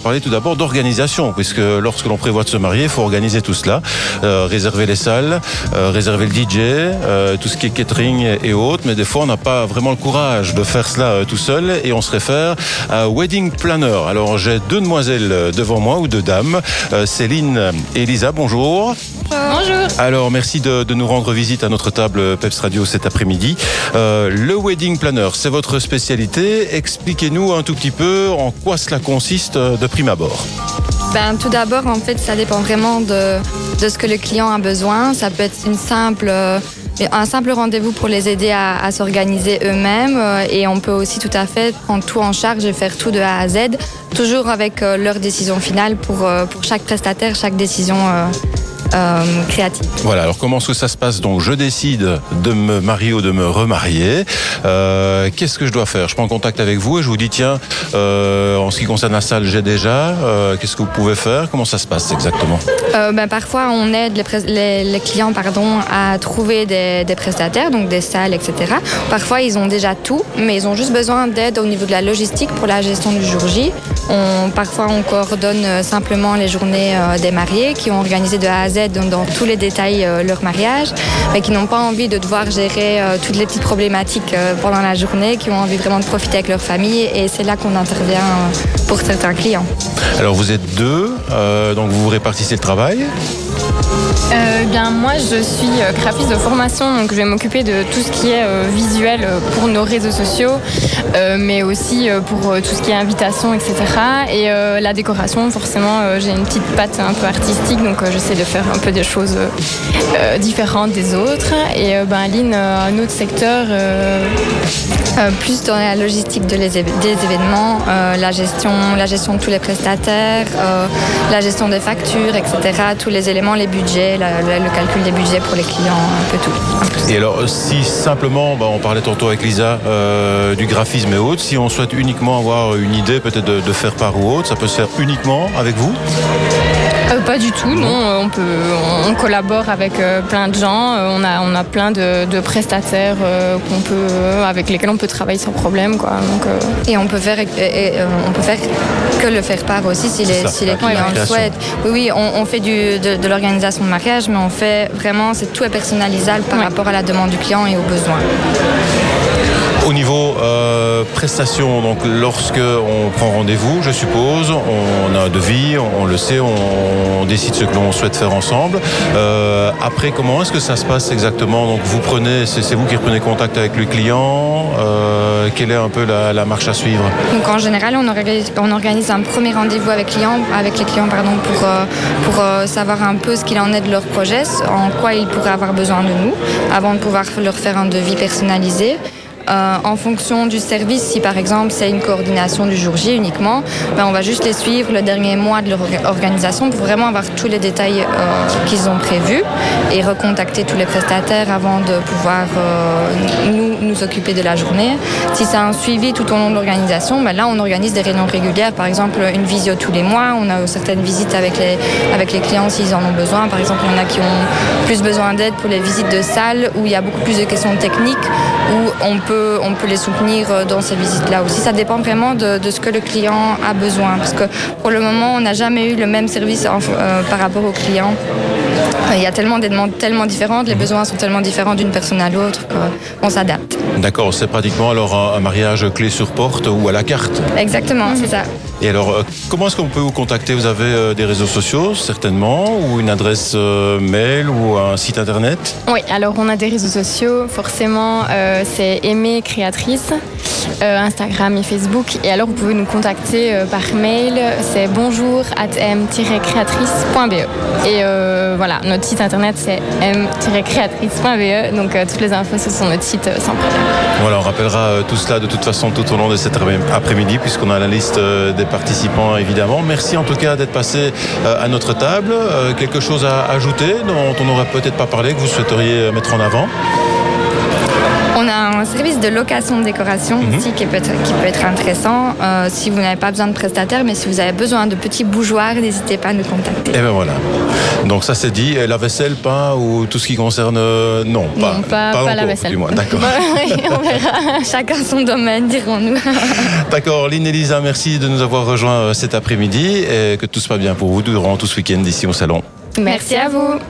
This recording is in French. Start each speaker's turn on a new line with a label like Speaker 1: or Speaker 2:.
Speaker 1: parler tout d'abord d'organisation, puisque lorsque l'on prévoit de se marier, il faut organiser tout cela, euh, réserver les salles, euh, réserver le DJ, euh, tout ce qui est catering et autres, mais des fois on n'a pas vraiment le courage de faire cela tout seul et on se réfère à Wedding Planner. Alors j'ai deux demoiselles devant moi, ou deux dames, Céline et Elisa, bonjour.
Speaker 2: Bonjour.
Speaker 1: Alors merci de, nous rendre visite à notre table Peps Radio cet après-midi. le Wedding Planner, c'est votre spécialité. Expliquez-nous un tout petit peu en quoi cela consiste de prime abord
Speaker 2: ben, Tout d'abord, en fait, ça dépend vraiment de, de, ce que le client a besoin. Ça peut être une simple, euh, un simple rendez-vous pour les aider à, s'organiser eux-mêmes. Euh, et on peut aussi tout à fait prendre tout en charge et faire tout de A à Z, toujours avec euh, leur décision finale pour, pour chaque prestataire, chaque décision créative.
Speaker 1: Voilà, alors comment est-ce que ça se passe Donc je décide de me marier ou de me remarier. Euh, qu'est-ce que je dois faire? Je prends contact avec vous et je vous dis tiens, euh, en ce qui concerne la salle, j'ai déjà. Qu'est-ce que vous pouvez faire? Comment ça se passe exactement?
Speaker 2: Ben, Parfois, on aide les, les, clients pardon, à trouver des, des, prestataires, donc des salles, etc. Parfois, ils ont déjà tout, mais ils ont juste besoin d'aide au niveau de la logistique pour la gestion du jour J. On, parfois, on coordonne simplement les journées des mariés qui ont organisé de A à Z dans, tous les détails euh, leur mariage, mais qui n'ont pas envie de devoir gérer euh, toutes les petites problématiques euh, pendant la journée, qui ont envie vraiment de profiter avec leur famille. Et c'est là qu'on intervient pour certains clients.
Speaker 1: Alors vous êtes deux, donc vous vous répartissez le travail
Speaker 2: euh, bien, moi, je suis euh, graphiste de formation, donc je vais m'occuper de tout ce qui est euh, visuel pour nos réseaux sociaux, mais aussi pour tout ce qui est invitation, etc. Et la décoration, forcément, j'ai une petite patte un peu artistique, donc j'essaie de faire un peu des choses différentes des autres. Et ben, Aline, un autre secteur, plus dans la logistique de des événements, la, gestion, la gestion de tous les prestataires, la gestion des factures, etc. Tous les éléments, les le calcul des budgets pour les clients, un peu tout.
Speaker 1: Et alors, si simplement, bah, on parlait tantôt avec Lisa euh, du graphisme et autres, si on souhaite uniquement avoir une idée peut-être de, faire part ou autre, ça peut se faire uniquement avec vous?
Speaker 2: Euh, pas du tout, non. On, peut, on collabore avec euh, plein de gens. On a, on a plein de, prestataires qu'on peut, avec lesquels on peut travailler sans problème. Quoi. Donc, Et on peut, faire, on peut faire que le faire part aussi si les, si les clients le souhaitent. Oui, oui, on, fait du, de, l'organisation de mariage, mais on fait vraiment, c'est tout est personnalisable par rapport à la demande du client et aux besoins.
Speaker 1: Au niveau euh, prestation, donc lorsque on prend rendez-vous, je suppose, on a un devis, on, le sait, on, décide ce que l'on souhaite faire ensemble. Euh, après, comment est-ce que ça se passe exactement? Donc vous prenez, c'est vous qui reprenez contact avec le client. Euh, quelle est un peu la, marche à suivre?
Speaker 2: Donc en général, on organise, un premier rendez-vous avec, avec les clients pardon, pour, pour savoir un peu ce qu'il en est de leur projet, en quoi ils pourraient avoir besoin de nous, avant de pouvoir leur faire un devis personnalisé. Euh, en fonction du service, si par exemple c'est une coordination du jour J uniquement, ben, on va juste les suivre le dernier mois de leur organisation pour vraiment avoir tous les détails euh, qu'ils ont prévus et recontacter tous les prestataires avant de pouvoir euh, nous, nous occuper de la journée. Si c'est un suivi tout au long de l'organisation, ben là on organise des réunions régulières, par exemple une visio tous les mois, on a certaines visites avec les, avec les clients s'ils en ont besoin. Par exemple, il y en a qui ont plus besoin d'aide pour les visites de salles où il y a beaucoup plus de questions techniques, où on peut on peut les soutenir euh, dans ces visites-là aussi. Ça dépend vraiment de, ce que le client a besoin. Parce que pour le moment, on n'a jamais eu le même service euh, par rapport au client. Euh, il y a tellement des demandes tellement différentes, les mhm. besoins sont tellement différents d'une personne à l'autre qu'on s'adapte.
Speaker 1: D'accord, c'est pratiquement alors un mariage clé sur porte ou à la carte.
Speaker 2: Exactement, c'est ça.
Speaker 1: Et alors, comment est-ce qu'on peut vous contacter? Vous avez euh, des réseaux sociaux, certainement, ou une adresse euh, mail ou un site internet?
Speaker 2: Oui, alors on a des réseaux sociaux, forcément, c'est Créatrice, Instagram et Facebook. Et alors, vous pouvez nous contacter par mail, c'est bonjour at m-créatrice.be. Et voilà, notre site internet, c'est m-créatrice.be. Donc, toutes les infos, sont notre site sans problème.
Speaker 1: Voilà, on rappellera tout cela de toute façon tout au long de cet après-midi, puisqu'on a la liste des participants évidemment. Merci en tout cas d'être passé euh, à notre table. Euh, quelque chose à ajouter dont on n'aurait peut-être pas parlé, que vous souhaiteriez mettre en avant?
Speaker 2: On a un service de location de décoration
Speaker 1: Mhm.
Speaker 2: ici qui peut être, qui peut être intéressant euh, si vous n'avez pas besoin de prestataires, mais si vous avez besoin de petits bougeoirs, n'hésitez pas à nous contacter.
Speaker 1: Et ben voilà. Donc ça c'est dit. La vaisselle, pas ou tout ce qui concerne euh, non, pas,
Speaker 3: Non, pas- pas la
Speaker 1: encore,
Speaker 3: vaisselle.
Speaker 1: du moins. D'accord.
Speaker 3: On verra.
Speaker 2: Chacun son domaine, dirons-nous.
Speaker 1: D'accord. Lynn et Lisa, merci de nous avoir rejoints euh, cet après-midi et que tout se passe bien pour vous durant tout ce week-end ici au salon.
Speaker 2: Merci à vous.